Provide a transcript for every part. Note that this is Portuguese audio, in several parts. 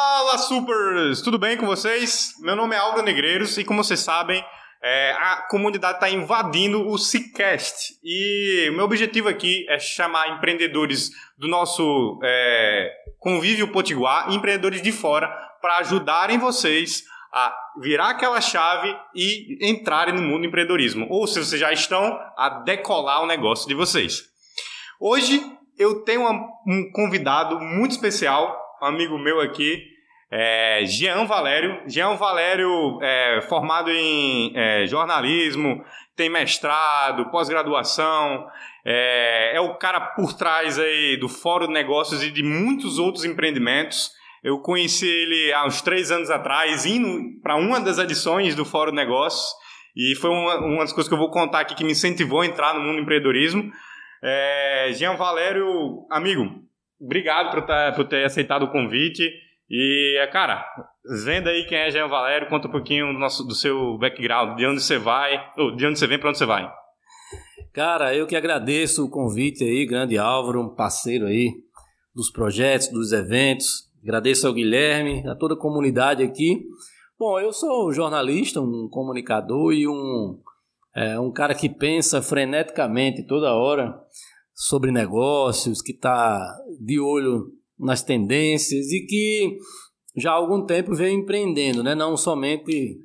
Fala, supers! Tudo bem com vocês? Meu nome é Aldo Negreiros e, como vocês sabem, é, a comunidade está invadindo o Cicast. E meu objetivo aqui é chamar empreendedores do nosso é, convívio potiguar, empreendedores de fora, para ajudarem vocês a virar aquela chave e entrarem no mundo do empreendedorismo. Ou se vocês já estão, a decolar o negócio de vocês. Hoje eu tenho um convidado muito especial, um amigo meu aqui, é, Jean Valério. Jean Valério é formado em é, jornalismo, tem mestrado, pós-graduação, é, é, o cara por trás aí do Fórum de Negócios e de muitos outros empreendimentos. Eu conheci ele há uns três anos atrás, indo para uma das edições do Fórum de Negócios, e foi uma, uma das coisas que eu vou contar aqui que me incentivou a entrar no mundo do empreendedorismo. É, Jean Valério, amigo, obrigado por, tá, por ter aceitado o convite. E, cara, venda aí quem é Jean Valério, conta um pouquinho do, nosso, do seu background, de onde você vai, de onde você vem para onde você vai. Cara, eu que agradeço o convite aí, grande Álvaro, um parceiro aí dos projetos, dos eventos. Agradeço ao Guilherme, a toda a comunidade aqui. Bom, eu sou jornalista, um comunicador e um, é, um cara que pensa freneticamente toda hora sobre negócios, que está de olho nas tendências e que já há algum tempo vem empreendendo, né? não somente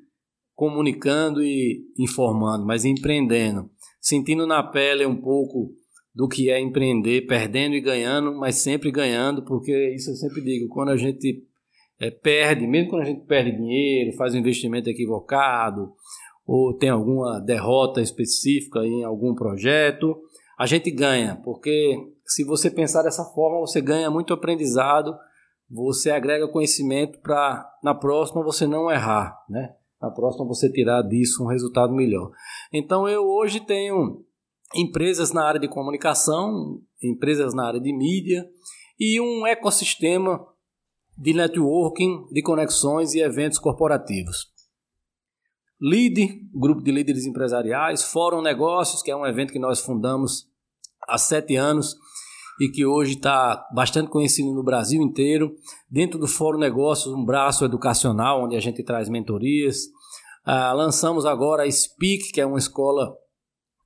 comunicando e informando, mas empreendendo, sentindo na pele um pouco do que é empreender, perdendo e ganhando, mas sempre ganhando, porque isso eu sempre digo, quando a gente é, perde, mesmo quando a gente perde dinheiro, faz um investimento equivocado, ou tem alguma derrota específica em algum projeto, a gente ganha, porque se você pensar dessa forma, você ganha muito aprendizado, você agrega conhecimento para na próxima você não errar, né? Na próxima você tirar disso um resultado melhor. Então eu hoje tenho empresas na área de comunicação, empresas na área de mídia e um ecossistema de networking, de conexões e eventos corporativos. LEAD, Grupo de Líderes Empresariais, Fórum Negócios, que é um evento que nós fundamos há sete anos e que hoje está bastante conhecido no Brasil inteiro. Dentro do Fórum Negócios, um braço educacional, onde a gente traz mentorias. Ah, lançamos agora a Speak, que é uma escola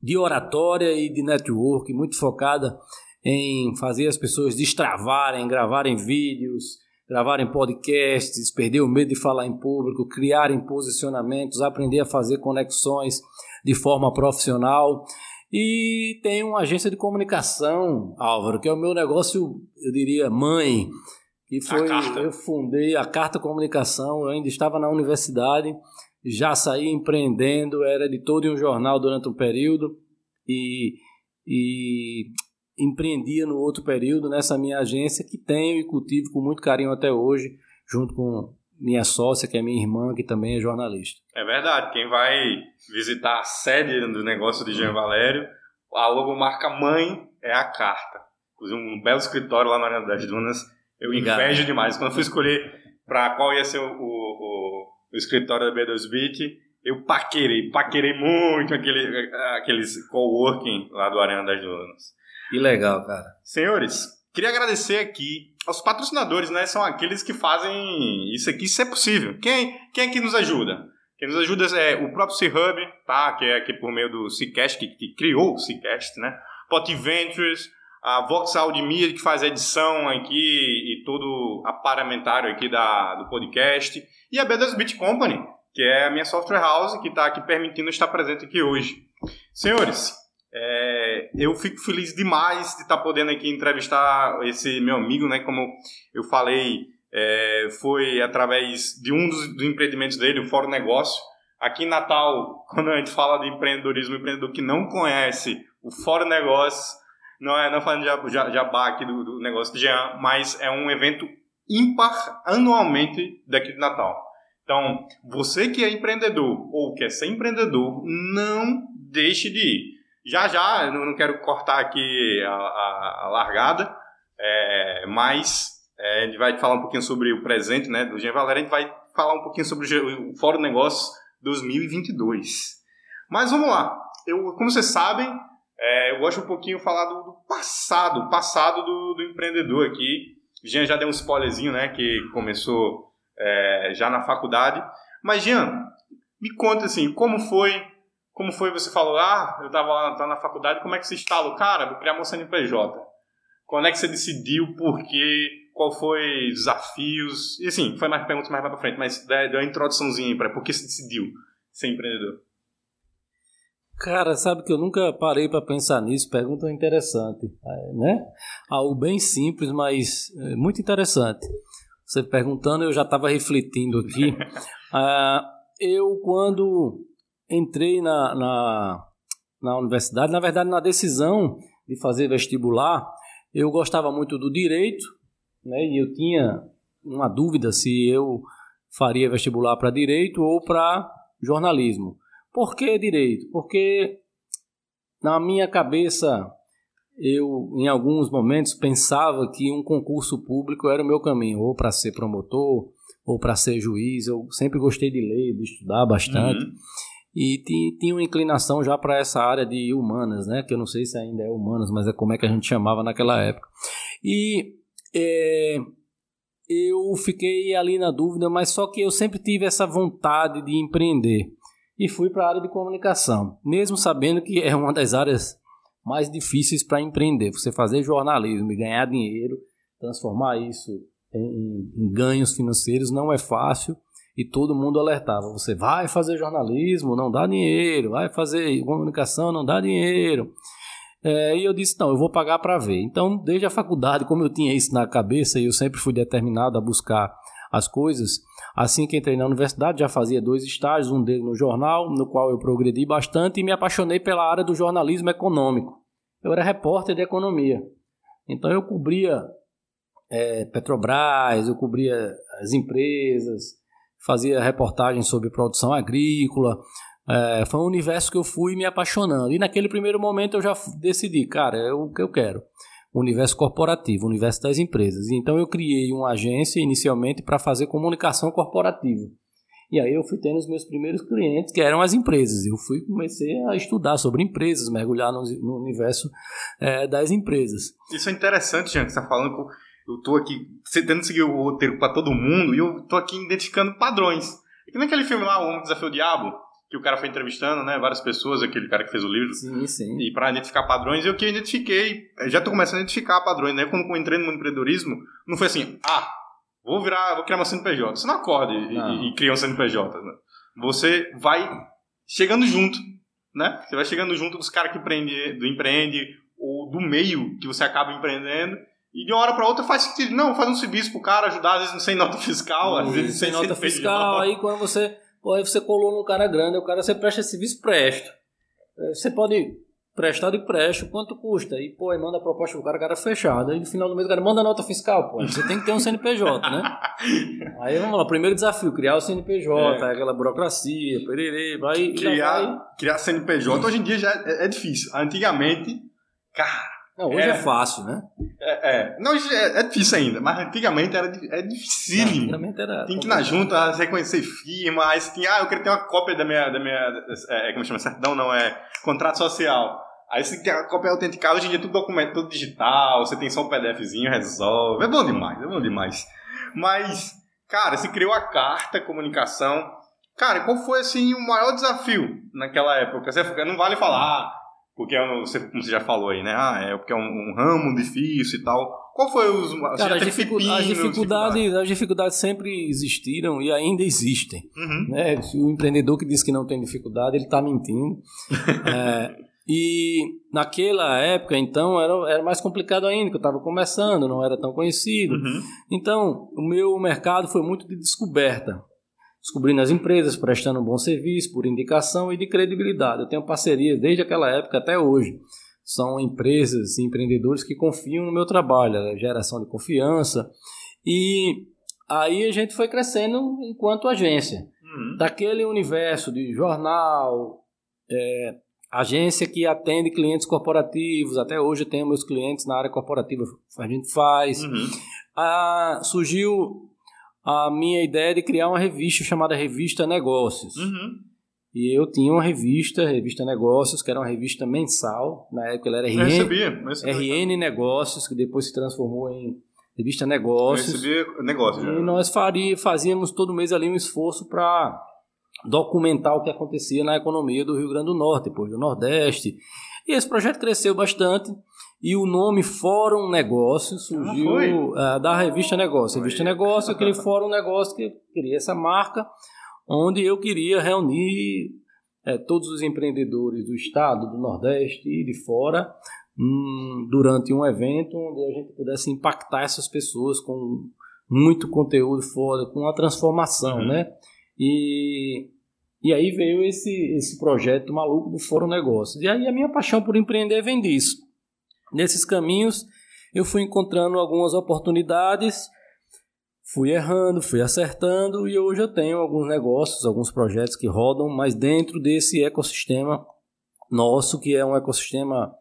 de oratória e de network, muito focada em fazer as pessoas destravarem, gravarem vídeos, gravarem podcasts, perder o medo de falar em público, criarem posicionamentos, aprender a fazer conexões de forma profissional. E tem uma agência de comunicação, Álvaro, que é o meu negócio, eu diria, mãe, que foi eu fundei a Carta Comunicação, eu ainda estava na universidade, já saí empreendendo, era editor de um jornal durante um período e, e empreendia no outro período nessa minha agência que tenho e cultivo com muito carinho até hoje, junto com minha sócia, que é minha irmã, que também é jornalista. É verdade, quem vai visitar a sede do negócio de Jean Valério, a logomarca mãe é a carta. Inclusive um belo escritório lá na Arena das Dunas. Eu Obrigado. invejo demais. Quando eu fui escolher para qual ia ser o, o, o escritório da B2Bit, eu paquerei, paquerei muito aquele, aqueles coworking lá do Arena das Dunas. Que legal, cara. Senhores, queria agradecer aqui aos patrocinadores, né? São aqueles que fazem isso aqui ser possível. Quem, quem é que nos ajuda? Quem nos ajuda é o próprio C-Hub, tá? Que é aqui por meio do Cicast, que, que criou o Cicast, né? Pot Ventures, a Vox Audio Media, que faz a edição aqui e todo a paramentário aqui da, do podcast. E a B2 Bit Company, que é a minha software house, que está aqui permitindo estar presente aqui hoje. Senhores, é, eu fico feliz demais de estar podendo aqui entrevistar esse meu amigo, né? Como eu falei, é, foi através de um dos, dos, empreendimentos dele, o Fórum Negócio. Aqui em Natal, quando a gente fala de empreendedorismo, empreendedor que não conhece o Fórum Negócio, não é não falando de jabá aqui do, do negócio de Jean, mas é um evento ímpar anualmente daqui de Natal. Então, você que é empreendedor ou quer ser empreendedor, não deixe de ir. Já já, eu não quero cortar aqui a, a, a largada, é, mas é, a gente vai falar um pouquinho sobre o presente né, do Jean Valério, a gente vai falar um pouquinho sobre o Fórum Negócios 2022. Mas vamos lá, eu, como vocês sabem, é, eu gosto um pouquinho de falar do, do passado, passado do, do empreendedor aqui. Jean já deu um spoilerzinho, né? Que começou é, já na faculdade. Mas, Jean, me conta assim, como foi como foi você falou, ah, eu estava lá tava na faculdade, como é que você instalou? Cara, vou criar meu CNPJ. Quando é que você decidiu, por quê, qual foi os desafios? E assim, foi mais perguntas mais para frente, mas deu uma introduçãozinha para por que você decidiu ser empreendedor. Cara, sabe que eu nunca parei para pensar nisso. Pergunta interessante, né? Algo bem simples, mas é, muito interessante. Você perguntando, eu já estava refletindo aqui. ah, eu, quando entrei na, na, na universidade, na verdade, na decisão de fazer vestibular, eu gostava muito do direito, né? E eu tinha uma dúvida se eu faria vestibular para direito ou para jornalismo. Por que direito? Porque na minha cabeça eu em alguns momentos pensava que um concurso público era o meu caminho, ou para ser promotor, ou para ser juiz. Eu sempre gostei de ler, de estudar bastante. Uhum e tinha uma inclinação já para essa área de humanas, né? Que eu não sei se ainda é humanas, mas é como é que a gente chamava naquela época. E é, eu fiquei ali na dúvida, mas só que eu sempre tive essa vontade de empreender e fui para a área de comunicação, mesmo sabendo que é uma das áreas mais difíceis para empreender. Você fazer jornalismo e ganhar dinheiro, transformar isso em, em ganhos financeiros não é fácil e todo mundo alertava: você vai fazer jornalismo, não dá dinheiro, vai fazer comunicação, não dá dinheiro. É, e eu disse: não, eu vou pagar para ver. Então, desde a faculdade, como eu tinha isso na cabeça e eu sempre fui determinado a buscar as coisas, assim que entrei na universidade, já fazia dois estágios, um deles no jornal, no qual eu progredi bastante e me apaixonei pela área do jornalismo econômico. Eu era repórter de economia. Então, eu cobria é, Petrobras, eu cobria as empresas, fazia reportagens sobre produção agrícola. É, foi um universo que eu fui me apaixonando. E naquele primeiro momento eu já decidi, cara, é o que eu quero. O universo corporativo, o universo das empresas. Então eu criei uma agência inicialmente para fazer comunicação corporativa. E aí eu fui tendo os meus primeiros clientes, que eram as empresas. Eu fui comecei a estudar sobre empresas, mergulhar no, no universo é, das empresas. Isso é interessante, Jean, que você está falando eu tô aqui tentando seguir o roteiro para todo mundo e eu tô aqui identificando padrões. É que naquele filme lá, O Homem Desafio o Diabo, que o cara foi entrevistando, né, várias pessoas, aquele cara que fez o livro. Sim, sim. E para identificar padrões, eu que identifiquei, já tô começando a identificar padrões, né? Quando eu entrei no empreendedorismo, não foi assim, ah, vou virar, vou criar uma CNPJ. Você não acorda e, e, e cria uma CNPJ, né? Você vai chegando junto, né? Você vai chegando junto dos caras que empreende, do empreende ou do meio que você acaba empreendendo e de uma hora para outra faz sentido. Não, faz um serviço pro cara, ajudar, às vezes sem nota fiscal, às vezes sem, sem nota fiscal. Aí quando você, pô, aí você colou no cara grande, o cara você presta esse serviço, presta. É, você pode prestar de presta, quanto custa? E, pô, aí manda a proposta pro cara, o cara fechado. Aí no final do mês o cara manda a nota fiscal, pô. Você tem que ter um CNPJ, né? aí vamos lá, primeiro desafio, criar o CNPJ, é. aquela burocracia, pererê, vai. Criar, vai... criar CNPJ hoje em dia já é, é difícil. Antigamente, cara não, hoje é, é fácil, né? É, é. Não, hoje é, é, difícil ainda, mas antigamente era é dificílimo. Antigamente era. Tem que ir na junta, reconhecer firma, aí você tinha, ah, eu queria ter uma cópia da minha, da minha é, como chama, certidão não, é contrato social. Aí você tem a cópia autenticada, hoje em dia é tudo documento, tudo digital, você tem só um PDFzinho, resolve. É bom demais, é bom demais. Mas, cara, você criou a carta, comunicação. Cara, qual foi, assim, o maior desafio naquela época? Você não vale falar, porque, é você, como você já falou aí, né? Ah, é porque é um, um ramo difícil e tal. Qual foi os... Cara, as, dificu as, dificuldades, as dificuldades sempre existiram e ainda existem. Uhum. Né? O empreendedor que diz que não tem dificuldade, ele está mentindo. é, e naquela época, então, era, era mais complicado ainda, que eu estava começando, não era tão conhecido. Uhum. Então, o meu mercado foi muito de descoberta descobrindo as empresas, prestando um bom serviço por indicação e de credibilidade. Eu tenho parcerias desde aquela época até hoje. São empresas e empreendedores que confiam no meu trabalho, a geração de confiança. E aí a gente foi crescendo enquanto agência. Uhum. Daquele universo de jornal, é, agência que atende clientes corporativos, até hoje eu tenho meus clientes na área corporativa, a gente faz. Uhum. Ah, surgiu a minha ideia de criar uma revista chamada Revista Negócios. Uhum. E eu tinha uma revista, Revista Negócios, que era uma revista mensal. Na época ela era RN, eu sabia, eu sabia. RN Negócios, que depois se transformou em revista Negócios. Eu recebi negócios. E nós faria, fazíamos todo mês ali um esforço para documentar o que acontecia na economia do Rio Grande do Norte, depois do Nordeste. E esse projeto cresceu bastante e o nome Fórum Negócio surgiu uh, da revista Negócio. A revista Negócio, aquele Fórum Negócio que queria essa marca, onde eu queria reunir é, todos os empreendedores do estado, do Nordeste e de fora, hum, durante um evento onde a gente pudesse impactar essas pessoas com muito conteúdo foda, com uma transformação, uhum. né? E, e aí veio esse, esse projeto maluco do Fórum Negócios. E aí a minha paixão por empreender vem disso. Nesses caminhos eu fui encontrando algumas oportunidades, fui errando, fui acertando e hoje eu tenho alguns negócios, alguns projetos que rodam, mas dentro desse ecossistema nosso, que é um ecossistema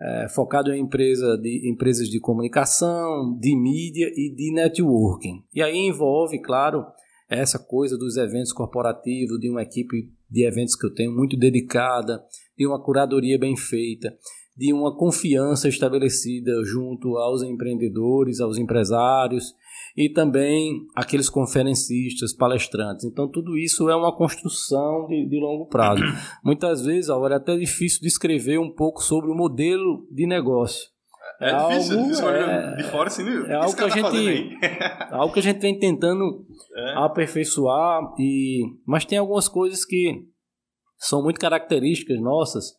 é, focado em empresa de, empresas de comunicação, de mídia e de networking. E aí envolve, claro, essa coisa dos eventos corporativos, de uma equipe de eventos que eu tenho muito dedicada, de uma curadoria bem feita, de uma confiança estabelecida junto aos empreendedores, aos empresários e também aqueles conferencistas, palestrantes. Então, tudo isso é uma construção de, de longo prazo. Muitas vezes, agora é até difícil descrever um pouco sobre o modelo de negócio. É, é difícil, algo, difícil é, de fora assim, é algo que, a tá gente, algo que a gente vem tentando é. aperfeiçoar e mas tem algumas coisas que são muito características nossas.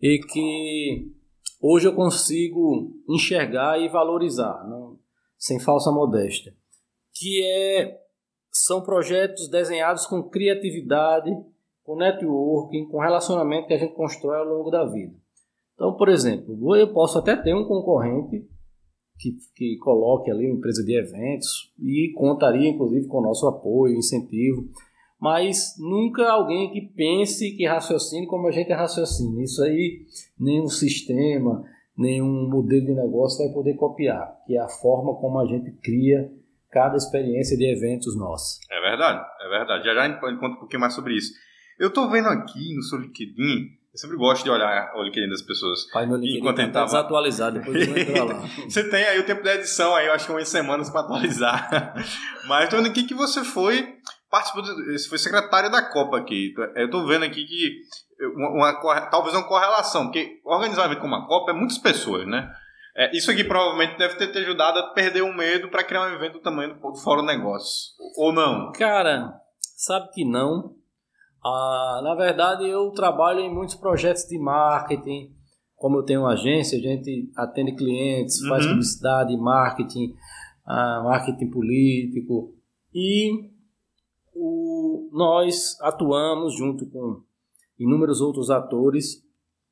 E que hoje eu consigo enxergar e valorizar, não, sem falsa modéstia, que é são projetos desenhados com criatividade, com networking, com relacionamento que a gente constrói ao longo da vida. Então, por exemplo, eu posso até ter um concorrente que, que coloque ali uma empresa de eventos e contaria, inclusive, com o nosso apoio, incentivo, mas nunca alguém que pense, que raciocine como a gente raciocina. Isso aí, nenhum sistema, nenhum modelo de negócio vai poder copiar, que é a forma como a gente cria cada experiência de eventos nossa. É verdade, é verdade. Já já conta um pouquinho mais sobre isso. Eu estou vendo aqui no seu LinkedIn eu sempre gosto de olhar o LinkedIn das pessoas. Pai, meu LinkedIn enquanto tá tava... desatualizado, depois eu vou entrar lá. você tem aí o tempo da edição, aí eu acho que umas semanas para atualizar. Mas tô vendo aqui que você foi, participou, foi secretário da Copa aqui. Eu tô vendo aqui que uma, uma, talvez uma correlação, porque organizar um evento como a Copa é muitas pessoas, né? É, isso aqui provavelmente deve ter te ajudado a perder o medo para criar um evento do tamanho do Fórum Negócios. Ou não? Cara, sabe que não. Ah, na verdade, eu trabalho em muitos projetos de marketing. Como eu tenho uma agência, a gente atende clientes, faz uhum. publicidade, marketing, ah, marketing político. E o, nós atuamos junto com inúmeros outros atores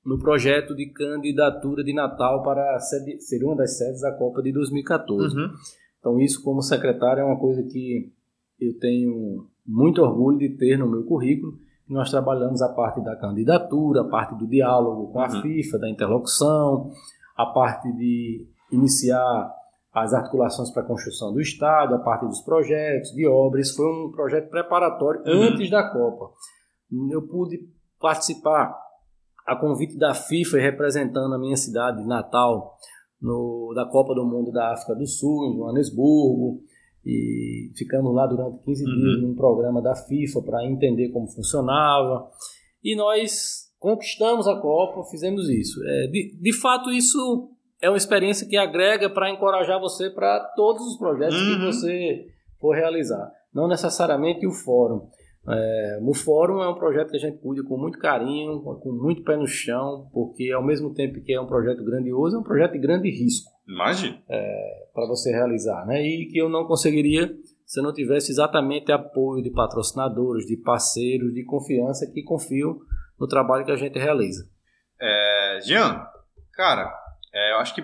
no projeto de candidatura de Natal para sede, ser uma das sedes da Copa de 2014. Uhum. Então, isso, como secretário, é uma coisa que eu tenho muito orgulho de ter no meu currículo. Nós trabalhamos a parte da candidatura, a parte do diálogo com a uhum. FIFA, da interlocução, a parte de iniciar as articulações para a construção do Estado, a parte dos projetos, de obras. Foi um projeto preparatório uhum. antes da Copa. Eu pude participar a convite da FIFA representando a minha cidade de Natal no, da Copa do Mundo da África do Sul, em Joanesburgo e ficamos lá durante 15 uhum. dias num programa da FIFA para entender como funcionava. E nós conquistamos a Copa, fizemos isso. É, de, de fato, isso é uma experiência que agrega para encorajar você para todos os projetos uhum. que você for realizar. Não necessariamente o fórum. É, o Fórum é um projeto que a gente cuida com muito carinho, com muito pé no chão, porque ao mesmo tempo que é um projeto grandioso, é um projeto de grande risco. Imagina. É, para você realizar, né? E que eu não conseguiria se eu não tivesse exatamente apoio de patrocinadores, de parceiros, de confiança que confiam no trabalho que a gente realiza. É, Jean, cara, é, eu acho que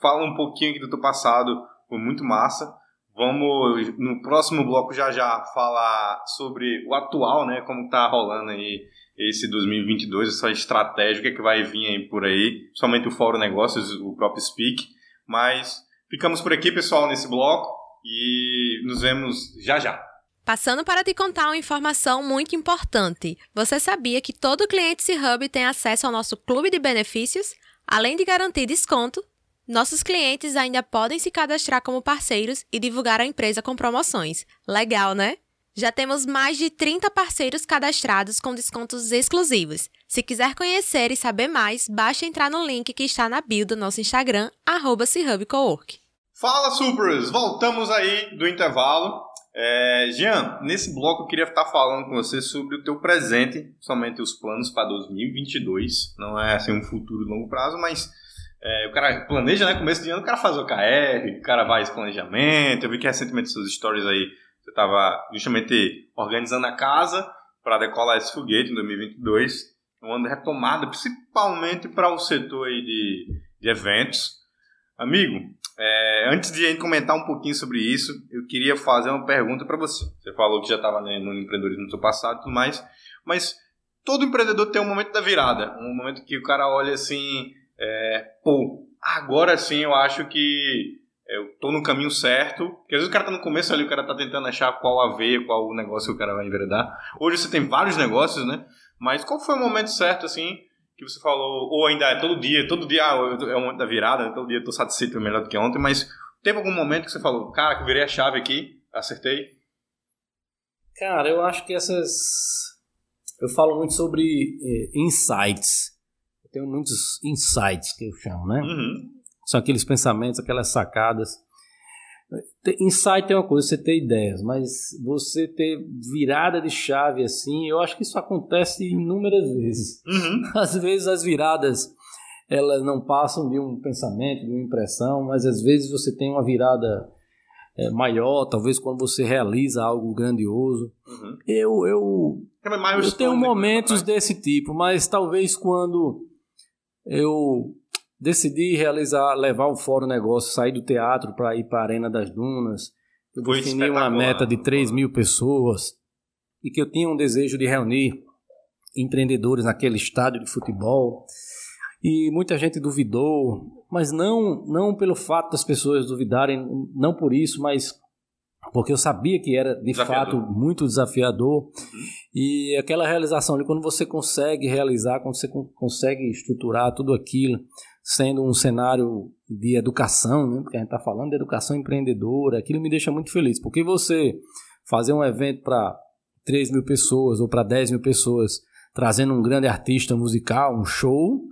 fala um pouquinho aqui do teu passado, foi muito massa. Vamos, no próximo bloco, já já falar sobre o atual, né? Como tá rolando aí esse 2022, essa estratégia, o que, é que vai vir aí por aí, somente o Fórum Negócios, o próprio Speak. Mas ficamos por aqui, pessoal, nesse bloco e nos vemos já já. Passando para te contar uma informação muito importante. Você sabia que todo cliente C-Hub tem acesso ao nosso clube de benefícios? Além de garantir desconto, Nossos clientes ainda podem se cadastrar como parceiros e divulgar a empresa com promoções. Legal, né? Já temos mais de 30 parceiros cadastrados com descontos exclusivos. Se quiser conhecer e saber mais, basta entrar no link que está na bio do nosso Instagram, arroba Fala, Supers! Voltamos aí do intervalo. É, Jean, nesse bloco eu queria estar falando com você sobre o teu presente, somente os planos para 2022. Não é assim um futuro longo prazo, mas é, o cara planeja, né? Começo de ano o cara faz o KR, o cara esse planejamento. Eu vi que recentemente seus stories aí você estava justamente organizando a casa para decolar esse foguete em 2022. Um ano de retomada, principalmente para o setor aí de, de eventos. Amigo, é, antes de a gente comentar um pouquinho sobre isso, eu queria fazer uma pergunta para você. Você falou que já estava né, no empreendedorismo no seu passado e tudo mais, mas todo empreendedor tem um momento da virada, um momento que o cara olha assim, é, pô, agora sim eu acho que eu tô no caminho certo. Porque às vezes o cara tá no começo ali, o cara tá tentando achar qual a veia, qual o negócio que o cara vai enveredar. Hoje você tem vários negócios, né? Mas qual foi o momento certo, assim, que você falou, ou ainda é todo dia, todo dia ah, é o momento da virada, todo dia eu tô satisfeito melhor do que ontem, mas teve algum momento que você falou, cara, que eu virei a chave aqui, acertei? Cara, eu acho que essas. Eu falo muito sobre eh, insights. Eu tenho muitos insights que eu chamo, né? Uhum. São aqueles pensamentos, aquelas sacadas. Insight é uma coisa, você ter ideias, mas você ter virada de chave assim, eu acho que isso acontece inúmeras vezes. Uhum. Às vezes as viradas elas não passam de um pensamento, de uma impressão, mas às vezes você tem uma virada é, maior, talvez quando você realiza algo grandioso. Uhum. Eu, eu, eu tenho momentos desse tipo, mas talvez quando eu decidi realizar, levar o Fórum Negócio, sair do teatro para ir para a Arena das Dunas. Eu Foi defini uma meta de 3 mil pessoas e que eu tinha um desejo de reunir empreendedores naquele estádio de futebol. E muita gente duvidou, mas não, não pelo fato das pessoas duvidarem, não por isso, mas porque eu sabia que era de desafiador. fato muito desafiador. Uhum. E aquela realização ali, quando você consegue realizar, quando você consegue estruturar tudo aquilo, sendo um cenário de educação, né? porque a gente está falando de educação empreendedora, aquilo me deixa muito feliz, porque você fazer um evento para 3 mil pessoas ou para 10 mil pessoas, trazendo um grande artista musical, um show,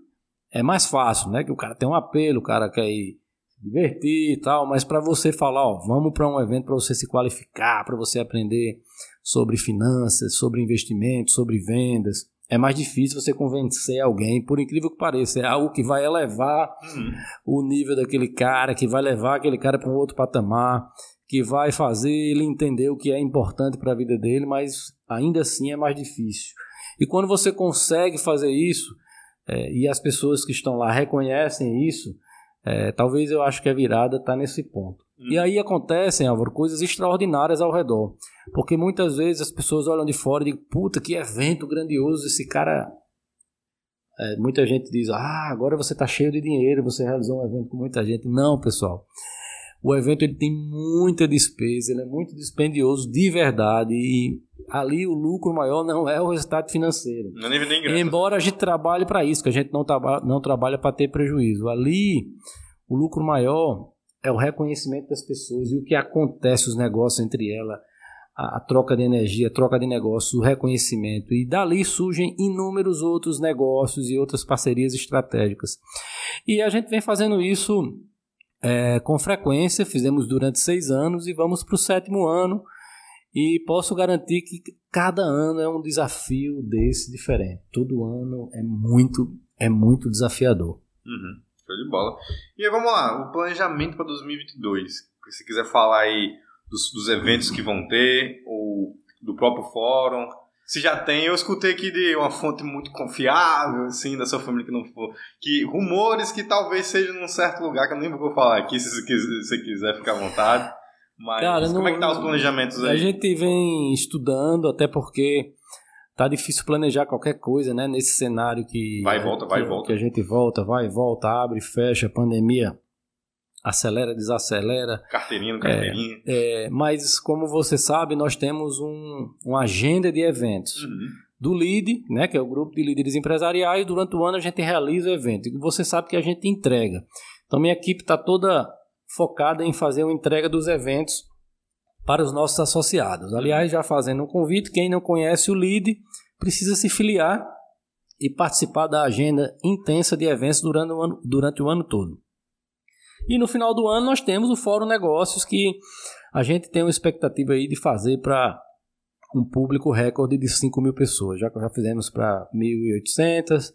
é mais fácil, né? Que o cara tem um apelo, o cara quer ir se divertir e tal, mas para você falar, ó, vamos para um evento para você se qualificar, para você aprender sobre finanças, sobre investimentos, sobre vendas, é mais difícil você convencer alguém, por incrível que pareça, é algo que vai elevar uhum. o nível daquele cara, que vai levar aquele cara para um outro patamar, que vai fazer ele entender o que é importante para a vida dele, mas ainda assim é mais difícil. E quando você consegue fazer isso, é, e as pessoas que estão lá reconhecem isso, é, talvez eu acho que a virada está nesse ponto. Hum. E aí acontecem, Álvaro, coisas extraordinárias ao redor. Porque muitas vezes as pessoas olham de fora e dizem, puta, que evento grandioso, esse cara. É, muita gente diz, ah, agora você está cheio de dinheiro, você realizou um evento com muita gente. Não, pessoal. O evento ele tem muita despesa, ele é muito dispendioso de verdade e ali o lucro maior não é o resultado financeiro. Não é nem graça. Embora a gente trabalhe para isso, que a gente não, traba não trabalha para ter prejuízo. Ali o lucro maior é o reconhecimento das pessoas e o que acontece os negócios entre elas, a, a troca de energia, a troca de negócios, o reconhecimento e dali surgem inúmeros outros negócios e outras parcerias estratégicas. E a gente vem fazendo isso é, com frequência, fizemos durante seis anos e vamos para o sétimo ano. E posso garantir que cada ano é um desafio desse diferente. Todo ano é muito, é muito desafiador. Uhum, show de bola. E aí, vamos lá, o planejamento para 2022. Se quiser falar aí dos, dos eventos que vão ter, ou do próprio fórum, se já tem, eu escutei aqui de uma fonte muito confiável, assim, da sua família que não for, que rumores que talvez seja num certo lugar, que eu nem vou falar aqui, se você quiser ficar à vontade. Mas Cara, como não, é que tá os planejamentos aí? A gente vem estudando, até porque tá difícil planejar qualquer coisa, né, nesse cenário que... Vai e volta, vai e volta. Que a gente volta, vai e volta, abre, fecha, pandemia acelera, desacelera. Carteirinha no carteirinha. É, é, mas, como você sabe, nós temos um, uma agenda de eventos. Uhum. Do LID, né, que é o grupo de líderes empresariais, durante o ano a gente realiza o evento. E você sabe que a gente entrega Então minha equipe está toda focada em fazer uma entrega dos eventos para os nossos associados. Aliás, já fazendo um convite, quem não conhece o LEAD precisa se filiar e participar da agenda intensa de eventos durante o ano, durante o ano todo. E no final do ano nós temos o Fórum Negócios que a gente tem uma expectativa aí de fazer para um público recorde de 5 mil pessoas. Já, já fizemos para 1.800,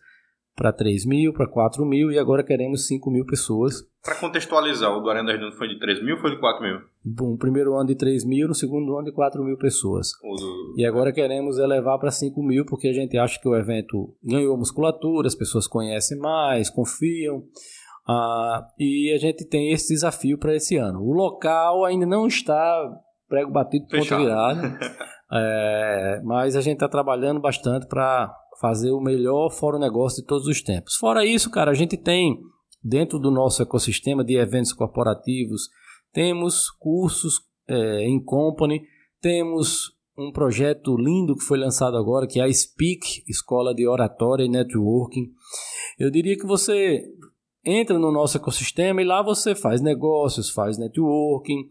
para 3 mil, para 4 mil e agora queremos 5 mil pessoas. Para contextualizar, o do Arena das Dunas foi de 3 mil ou foi de 4 mil? Bom, primeiro ano de 3 mil, no segundo ano de 4 mil pessoas. Do... E agora queremos elevar para 5 mil porque a gente acha que o evento ganhou musculatura, as pessoas conhecem mais, confiam. Ah, e a gente tem esse desafio para esse ano. O local ainda não está prego batido, ponto virado. é, mas a gente está trabalhando bastante para fazer o melhor fórum negócio de todos os tempos. Fora isso, cara, a gente tem dentro do nosso ecossistema de eventos corporativos, temos cursos é, em company, temos um projeto lindo que foi lançado agora, que é a Speak, Escola de Oratória e Networking. Eu diria que você entra no nosso ecossistema e lá você faz negócios, faz networking,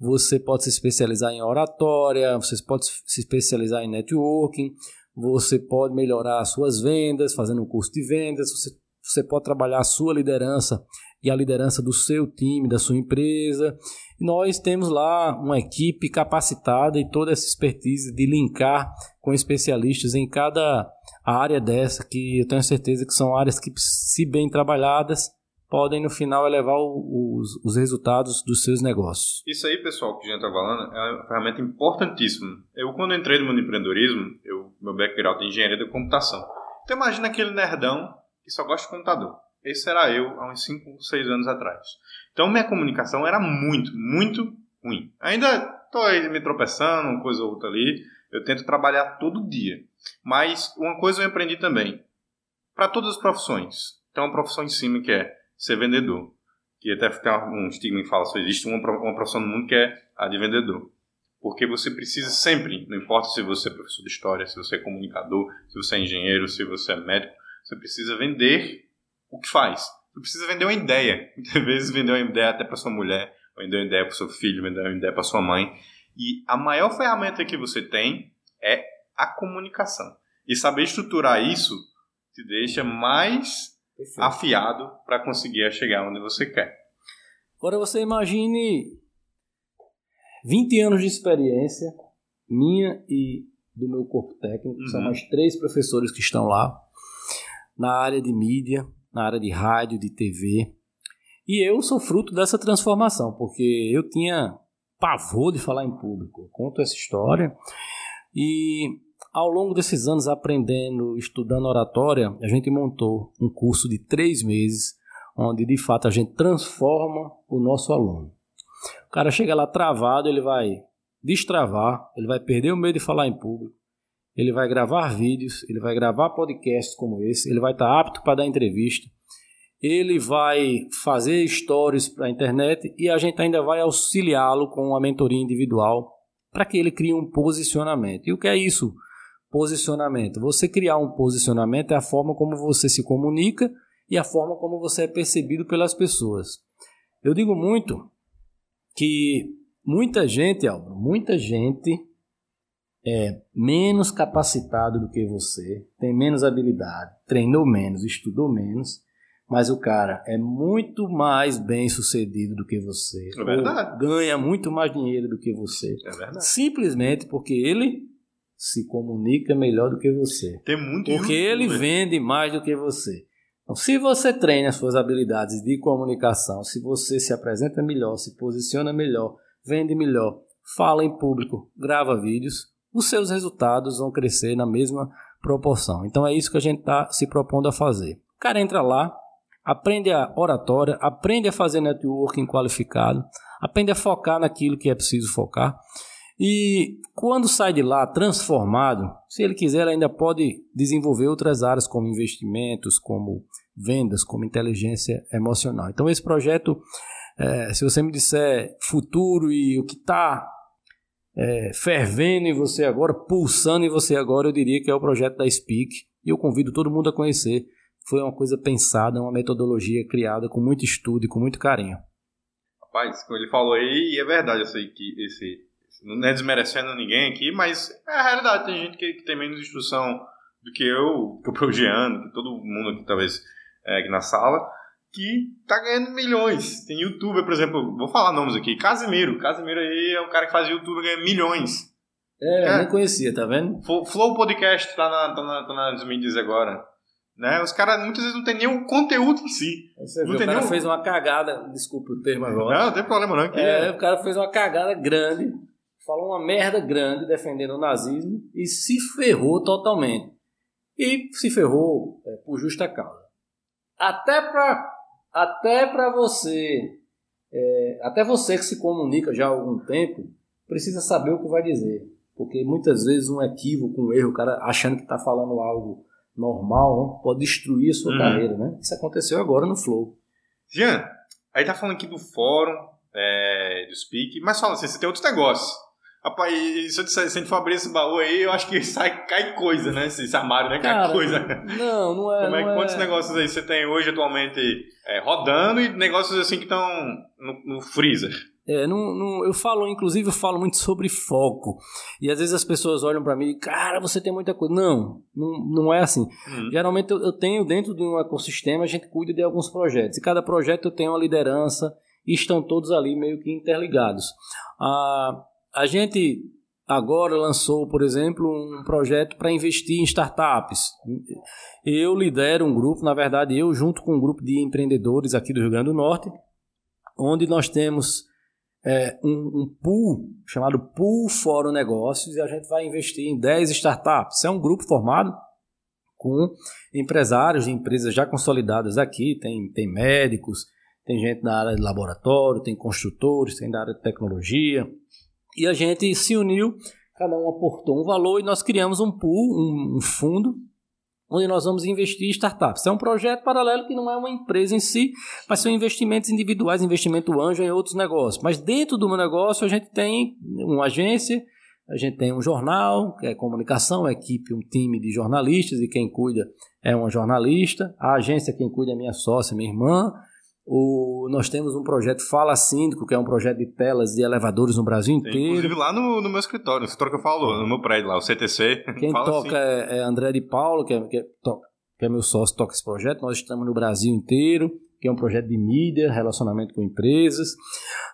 você pode se especializar em oratória, você pode se especializar em networking, você pode melhorar as suas vendas, fazendo um curso de vendas, você, você pode trabalhar a sua liderança e a liderança do seu time, da sua empresa. nós temos lá uma equipe capacitada e toda essa expertise de linkar com especialistas em cada área dessa, que eu tenho certeza que são áreas que, se bem trabalhadas, podem no final elevar os, os resultados dos seus negócios. Isso aí, pessoal, que a gente está falando, é uma ferramenta importantíssima. Eu, quando entrei no mundo do empreendedorismo, eu, meu background é engenharia da computação. Então, imagina aquele nerdão que só gosta de computador. Esse era eu há uns 5, 6 anos atrás. Então, minha comunicação era muito, muito ruim. Ainda estou aí me tropeçando, uma coisa ou outra ali. Eu tento trabalhar todo dia. Mas uma coisa eu aprendi também. Para todas as profissões. Tem uma profissão em cima que é ser vendedor. Que até tem um estigma em fala, só existe uma profissão no mundo que é a de vendedor. Porque você precisa sempre, não importa se você é professor de história, se você é comunicador, se você é engenheiro, se você é médico, você precisa vender o que faz. Você precisa vender uma ideia. Muitas vezes vender uma ideia até para sua mulher, vender uma ideia para seu filho, vender uma ideia para sua mãe. E a maior ferramenta que você tem é a comunicação. E saber estruturar isso te deixa mais Perfeito. afiado para conseguir chegar onde você quer. Agora você imagine 20 anos de experiência, minha e do meu corpo técnico, uhum. são mais três professores que estão lá, na área de mídia, na área de rádio, de TV. E eu sou fruto dessa transformação, porque eu tinha pavor de falar em público. Eu conto essa história. E ao longo desses anos aprendendo, estudando oratória, a gente montou um curso de três meses, onde de fato a gente transforma o nosso aluno. O cara chega lá travado, ele vai destravar, ele vai perder o medo de falar em público, ele vai gravar vídeos, ele vai gravar podcasts como esse, ele vai estar apto para dar entrevista, ele vai fazer stories para a internet e a gente ainda vai auxiliá-lo com uma mentoria individual para que ele crie um posicionamento. E o que é isso? Posicionamento. Você criar um posicionamento é a forma como você se comunica e a forma como você é percebido pelas pessoas. Eu digo muito que muita gente, Álvaro, muita gente é menos capacitado do que você, tem menos habilidade, treinou menos, estudou menos, mas o cara é muito mais bem sucedido do que você. É verdade. Ganha muito mais dinheiro do que você. É verdade. Simplesmente porque ele se comunica melhor do que você. Tem muito Porque ele vende mais do que você. Então, se você treina as suas habilidades de comunicação, se você se apresenta melhor, se posiciona melhor, vende melhor, fala em público, grava vídeos, os seus resultados vão crescer na mesma proporção. Então é isso que a gente está se propondo a fazer. O cara entra lá, aprende a oratória, aprende a fazer networking qualificado, aprende a focar naquilo que é preciso focar e quando sai de lá transformado, se ele quiser, ainda pode desenvolver outras áreas como investimentos, como vendas, como inteligência emocional. Então, esse projeto, é, se você me disser futuro e o que está é, fervendo em você agora, pulsando em você agora, eu diria que é o projeto da Speak. E eu convido todo mundo a conhecer. foi uma coisa pensada, uma metodologia criada com muito estudo e com muito carinho. Rapaz, como ele falou aí, e é verdade, eu sei que esse, não é desmerecendo ninguém aqui, mas é a realidade. Tem gente que, que tem menos instrução do que eu, que o Progeano, que todo mundo aqui, talvez, é, aqui na sala, que tá ganhando milhões. Tem youtuber, por exemplo, vou falar nomes aqui, Casimiro. Casimiro aí é um cara que faz YouTube e ganha milhões. É, é, nem conhecia, tá vendo? Flow Podcast tá, na, tá, na, tá nas mídias agora. Né? Os caras muitas vezes não tem nem o conteúdo em si. Você não viu, o cara nenhum... fez uma cagada, desculpa o termo agora. Não, não tem problema não. Que é, o cara fez uma cagada grande, falou uma merda grande defendendo o nazismo e se ferrou totalmente. E se ferrou é, por justa causa. Até pra, até pra você, é, até você que se comunica já há algum tempo, precisa saber o que vai dizer. Porque muitas vezes um equívoco, um erro, o cara achando que está falando algo normal, pode destruir a sua uhum. carreira, né? Isso aconteceu agora no Flow. Jean, aí tá falando aqui do fórum, é, do Speak, mas fala assim, você tem outros negócios. Rapaz, se, eu, se a gente for abrir esse baú aí, eu acho que sai, cai coisa, né? Esse, esse armário, né? Cai Cara, coisa. Não, não é. Como é, não quantos é... negócios aí você tem hoje atualmente é, rodando e negócios assim que estão no, no freezer? É, não, não, eu falo, inclusive, eu falo muito sobre foco. E às vezes as pessoas olham para mim e, cara, você tem muita coisa. Não, não, não é assim. Uhum. Geralmente eu, eu, tenho dentro de um ecossistema, a gente cuida de alguns projetos. E cada projeto eu tenho uma liderança e estão todos ali meio que interligados. A, a gente agora lançou, por exemplo, um projeto para investir em startups. Eu lidero um grupo, na verdade, eu junto com um grupo de empreendedores aqui do Rio Grande do Norte, onde nós temos é, um, um, pool chamado Pool Fórum Negócios e a gente vai investir em 10 startups. É um grupo formado com empresários de empresas já consolidadas aqui, tem, tem médicos, tem gente na área de laboratório, tem construtores, tem da área de tecnologia. E a gente se uniu, cada um aportou um valor e nós criamos um pool, um, fundo onde nós vamos investir em startups. É um projeto paralelo que não é uma empresa em si, mas são investimentos individuais, investimento anjo em outros negócios. Mas dentro do meu negócio a gente tem uma agência, a gente tem um jornal, que é comunicação, uma equipe, um time de jornalistas e quem cuida é uma jornalista. A agência quem cuida é minha sócia, minha irmã. O, nós temos um projeto Fala Síndico, que é um projeto de telas de elevadores no Brasil inteiro. Inclusive lá no, no meu escritório, no escritório que eu falo, no meu prédio lá, o CTC. Quem toca é, é, André de Paulo, que é, que, é, que é meu sócio, toca esse projeto. Nós estamos no Brasil inteiro, que é um projeto de mídia, relacionamento com empresas.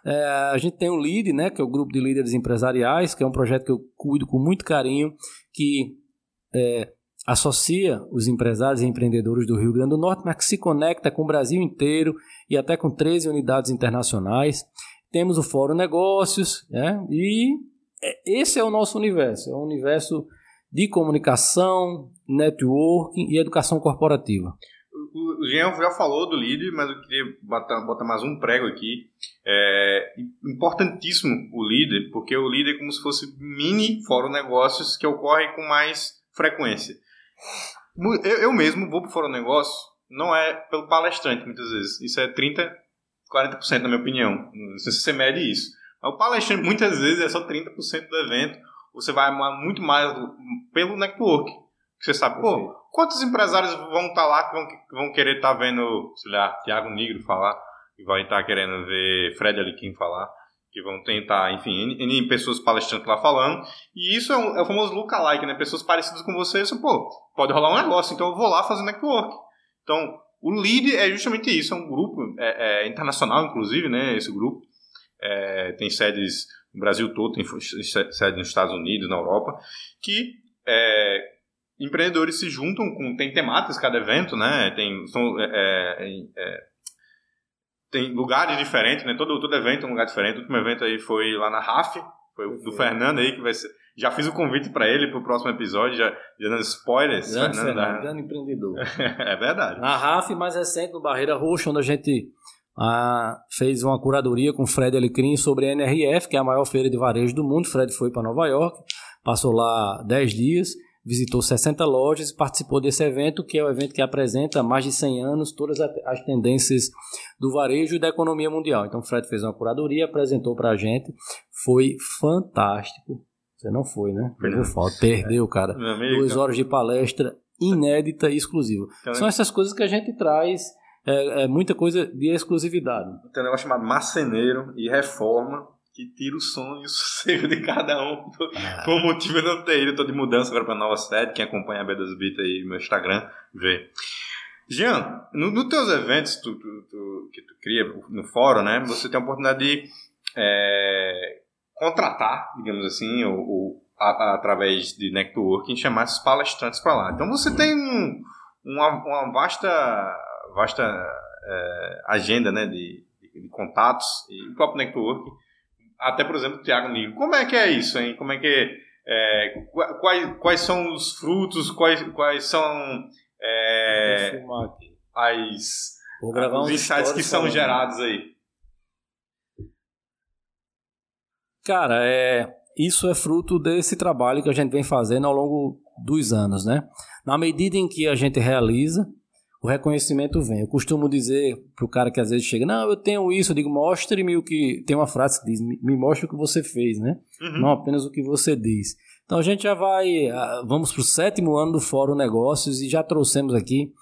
É, a gente tem o LEAD, né, que é o Grupo de Líderes Empresariais, que é um projeto que eu cuido com muito carinho, que é, associa os empresários e empreendedores do Rio Grande do Norte, mas que se conecta com o Brasil inteiro e até com 13 unidades internacionais. Temos o Fórum Negócios, né? e é, esse é o nosso universo, é um universo de comunicação, networking e educação corporativa. O Jean já falou do líder, mas eu queria botar, botar mais um prego aqui. É importantíssimo o líder, porque o líder é como se fosse mini fórum negócios que ocorre com mais frequência. Eu, eu mesmo vou para o Fórum Negócio, não é pelo palestrante, muitas vezes. Isso é 30, 40% na minha opinião. Não sei se você mede isso. Mas o palestrante, muitas vezes, é só 30% do evento. Você vai muito mais pelo network. Você sabe, pô, quantos empresários vão estar tá lá que vão, que vão querer estar tá vendo, sei lá, Tiago Negro falar, e vai estar tá querendo ver Fred Aliquim falar que vão tentar, enfim, N, N pessoas palestrantes lá falando. E isso é, um, é o famoso lookalike, né? Pessoas parecidas com você, você, pô, pode rolar um negócio, então eu vou lá fazer network. Então, o LEAD é justamente isso, é um grupo é, é internacional, inclusive, né? Esse grupo. É, tem sedes no Brasil todo, tem sede nos Estados Unidos, na Europa, que é, empreendedores se juntam com. Tem temáticas cada evento, né? Tem, são, é, é, é tem lugares diferentes, né? Todo, todo evento é um lugar diferente. O último evento aí foi lá na RAF, foi o do Fernando aí, que vai ser. Já fiz o convite para ele para o próximo episódio, já, já dando spoilers. Grande Fernando, Fernando da... grande empreendedor. é verdade. Na RAF, mais recente, no Barreira Roxa, onde a gente ah, fez uma curadoria com o Fred Alecrim sobre a NRF, que é a maior feira de varejo do mundo. Fred foi para Nova York, passou lá 10 dias visitou 60 lojas e participou desse evento, que é o evento que apresenta há mais de 100 anos todas as tendências do varejo e da economia mundial. Então, o Fred fez uma curadoria, apresentou para a gente, foi fantástico. Você não foi, né? Perdeu perdeu, cara. Duas horas de palestra inédita e exclusiva. São essas coisas que a gente traz, é, é muita coisa de exclusividade. Tem um negócio chamado marceneiro e reforma, que tira o sono e o sossego de cada um ah. por motivo de não ter ido. Estou de mudança agora para nova sede. Quem acompanha a B2 Bit aí no meu Instagram, vê. Jean, nos no teus eventos tu, tu, tu, que tu cria no fórum, né, você tem a oportunidade de é, contratar, digamos assim, ou, ou a, a, através de networking, chamar esses palestrantes para lá. Então você tem um, uma, uma, vasta, vasta é, agenda né, de, de, de, contatos e o próprio networking. Até, por exemplo, o Thiago Nigo. Como é que é isso, hein? Como é que é, quais, quais são os frutos, quais, quais são é, as, os insights que são gerados aí? Cara, é, isso é fruto desse trabalho que a gente vem fazendo ao longo dos anos, né? Na medida em que a gente realiza, o reconhecimento vem. Eu costumo dizer para o cara que às vezes chega, não, eu tenho isso, eu digo, mostre-me o que. Tem uma frase que diz, me mostre o que você fez, né? Uhum. Não apenas o que você diz. Então a gente já vai, ah, vamos para o sétimo ano do Fórum Negócios e já trouxemos aqui,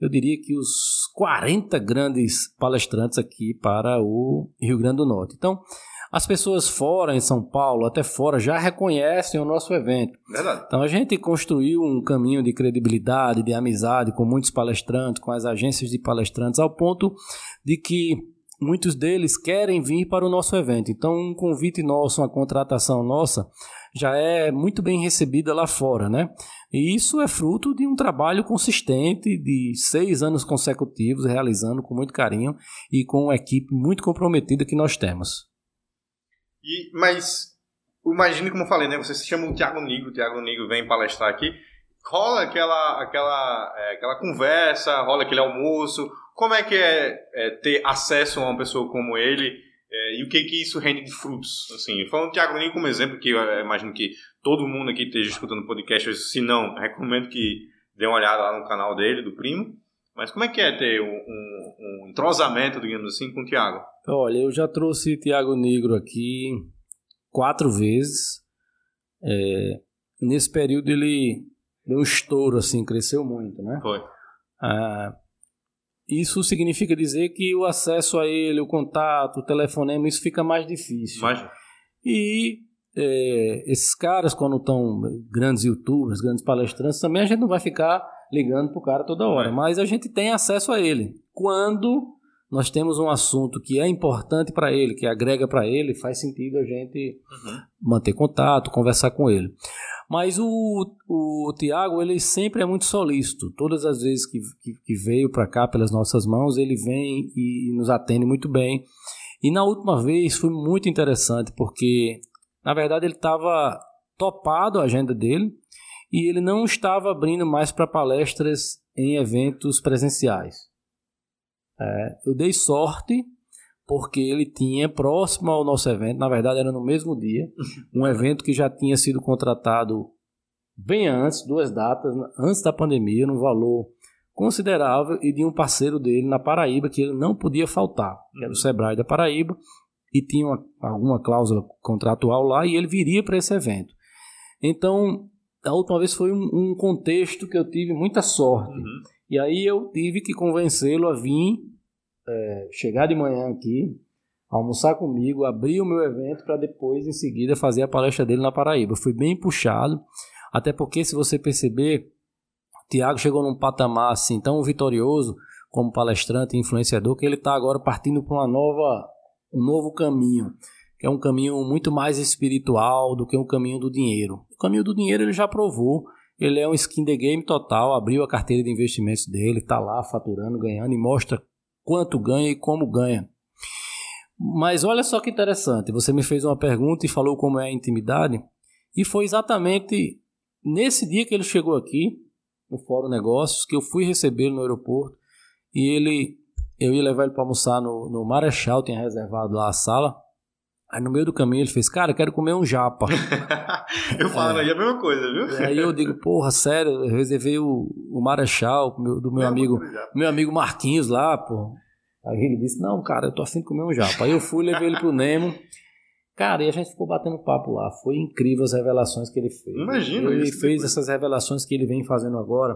eu diria que os 40 grandes palestrantes aqui para o Rio Grande do Norte. Então, as pessoas fora, em São Paulo, até fora, já reconhecem o nosso evento. Verdade. Então a gente construiu um caminho de credibilidade, de amizade com muitos palestrantes, com as agências de palestrantes, ao ponto de que muitos deles querem vir para o nosso evento. Então, um convite nosso, uma contratação nossa, já é muito bem recebida lá fora, né? E isso é fruto de um trabalho consistente de seis anos consecutivos, realizando com muito carinho e com uma equipe muito comprometida que nós temos. E, mas, imagine como eu falei, né? Você se chama o Tiago Nigo, o Tiago Nigo vem palestrar aqui, rola aquela, aquela, é, aquela conversa, rola aquele almoço. Como é que é, é ter acesso a uma pessoa como ele? É, e o que que isso rende de frutos? Assim, falando do Tiago Nigo como exemplo, que eu imagino que todo mundo aqui esteja escutando o podcast, se não, recomendo que dê uma olhada lá no canal dele, do primo. Mas como é que é ter um, um, um entrosamento, digamos assim, com o Tiago? Olha, eu já trouxe Tiago Negro aqui quatro vezes. É, nesse período ele deu um estouro, assim, cresceu muito, né? Foi. Ah, isso significa dizer que o acesso a ele, o contato, o telefonema, isso fica mais difícil. Mais. E é, esses caras, quando estão grandes youtubers, grandes palestrantes, também a gente não vai ficar ligando pro cara toda hora. É. Mas a gente tem acesso a ele. Quando nós temos um assunto que é importante para ele, que agrega para ele, faz sentido a gente uhum. manter contato, conversar com ele. Mas o, o Tiago, ele sempre é muito solícito. Todas as vezes que, que, que veio para cá pelas nossas mãos, ele vem e nos atende muito bem. E na última vez foi muito interessante, porque na verdade ele estava topado a agenda dele e ele não estava abrindo mais para palestras em eventos presenciais. É, eu dei sorte porque ele tinha próximo ao nosso evento, na verdade era no mesmo dia, um evento que já tinha sido contratado bem antes, duas datas, antes da pandemia, num valor considerável e de um parceiro dele na Paraíba que ele não podia faltar, que era o Sebrae da Paraíba, e tinha uma, alguma cláusula contratual lá e ele viria para esse evento. Então, a última vez foi um, um contexto que eu tive muita sorte. Uhum. E aí eu tive que convencê-lo a vir, é, chegar de manhã aqui, almoçar comigo, abrir o meu evento para depois, em seguida, fazer a palestra dele na Paraíba. Fui bem puxado, até porque, se você perceber, Tiago chegou num patamar assim tão vitorioso como palestrante e influenciador que ele está agora partindo para uma nova, um novo caminho, é um caminho muito mais espiritual do que um caminho do dinheiro. O caminho do dinheiro ele já provou ele é um skin the game total, abriu a carteira de investimentos dele, está lá faturando, ganhando e mostra quanto ganha e como ganha. Mas olha só que interessante, você me fez uma pergunta e falou como é a intimidade, e foi exatamente nesse dia que ele chegou aqui, no Fórum Negócios, que eu fui recebê-lo no aeroporto, e ele, eu ia levar ele para almoçar no, no Marechal, tinha reservado lá a sala, Aí no meio do caminho ele fez, cara, quero comer um japa. eu falo é. aí a mesma coisa, viu? Aí eu digo, porra, sério, eu reservei o, o Marechal meu, do meu amigo, meu amigo Marquinhos lá, pô. Aí ele disse, não, cara, eu tô afim de comer um japa. Aí eu fui, levei ele pro Nemo. Cara, e a gente ficou batendo papo lá. Foi incrível as revelações que ele fez. Imagina Ele isso fez depois. essas revelações que ele vem fazendo agora.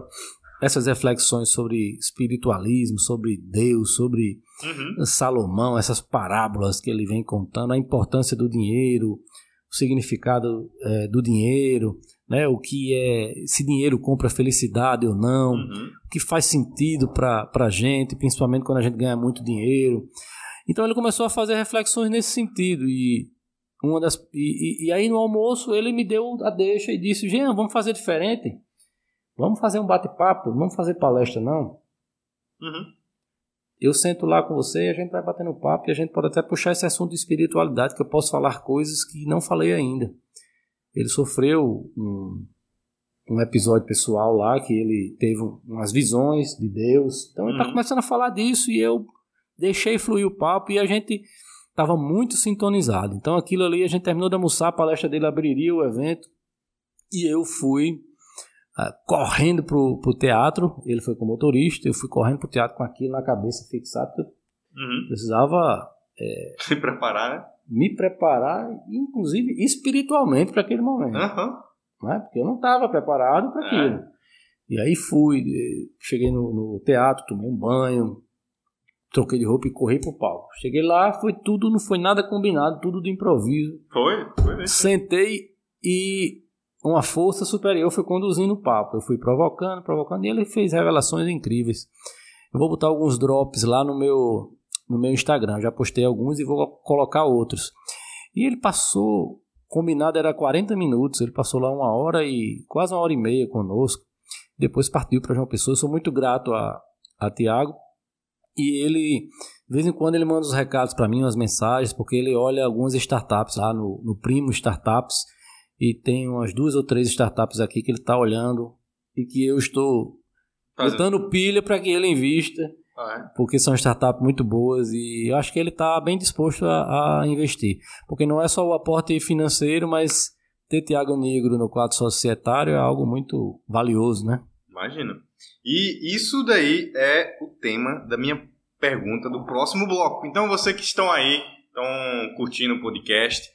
Essas reflexões sobre espiritualismo, sobre Deus, sobre Uhum. Salomão, essas parábolas que ele vem contando, a importância do dinheiro, o significado eh, do dinheiro, né? o que é, se dinheiro compra felicidade ou não, Uhum. o que faz sentido para a gente, principalmente quando a gente ganha muito dinheiro. Então ele começou a fazer reflexões nesse sentido e uma das e, e- e aí no almoço ele me deu a deixa e disse: Jean, vamos fazer diferente, vamos fazer um bate-papo, não vamos fazer palestra não. Uhum. Eu sento lá com você e a gente vai batendo papo e a gente pode até puxar esse assunto de espiritualidade que eu posso falar coisas que não falei ainda. Ele sofreu um, um episódio pessoal lá que ele teve um- umas visões de Deus. Então ele está Uhum. começando a falar disso e eu deixei fluir o papo e a gente estava muito sintonizado. Então aquilo ali a gente terminou de almoçar, a palestra dele abriria o evento e eu fui ah, correndo pro, pro teatro. Ele foi como motorista, eu fui correndo pro teatro com aquilo na cabeça fixado. Uhum. precisava Se preparar, né? me preparar, inclusive espiritualmente, para aquele momento Aham. né? Porque eu não estava preparado para É. aquilo. E aí fui, eh, cheguei no, no teatro, tomei um banho, troquei de roupa e corri pro palco. Cheguei lá, foi tudo, não foi nada combinado, tudo do improviso. Foi? Foi mesmo. Sentei e uma força superior foi conduzindo o papo. Eu fui provocando, provocando, e ele fez revelações incríveis. Eu vou botar alguns drops lá no meu, no meu Instagram. Já postei alguns e vou colocar outros. E ele passou, combinado era 40 minutos, ele passou lá uma hora e quase uma hora e meia conosco. Depois partiu para João Pessoa. Eu sou muito grato a, a Tiago. E ele, de vez em quando, ele manda os recados para mim, umas mensagens, porque ele olha algumas startups lá no, no Primo Startups. E tem umas duas ou três startups aqui que ele está olhando e que eu estou Fazendo- botando pilha para que ele invista, Ah, porque são startups muito boas e eu acho que ele está bem disposto a, a investir. Porque não é só o aporte financeiro, mas ter Tiago Negro no quadro societário é algo muito valioso, né? é. Imagina. E isso daí é o tema da minha pergunta do próximo bloco. Então, você que estão aí, estão curtindo o podcast,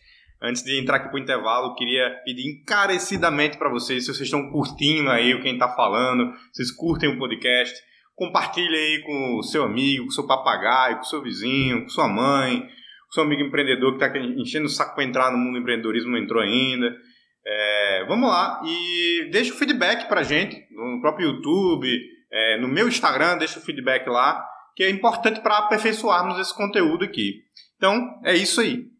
antes de entrar aqui pro intervalo, eu queria pedir encarecidamente para vocês, se vocês estão curtindo aí o que a gente tá falando, vocês curtem o podcast, compartilhe aí com o seu amigo, com o seu papagaio, com o seu vizinho, com sua mãe, com o seu amigo empreendedor que está enchendo o saco para entrar no mundo do empreendedorismo, não entrou ainda. É, vamos lá e deixa o feedback pra gente no próprio YouTube, é, no meu Instagram, deixa o feedback lá, que é importante para aperfeiçoarmos esse conteúdo aqui. Então, é isso aí.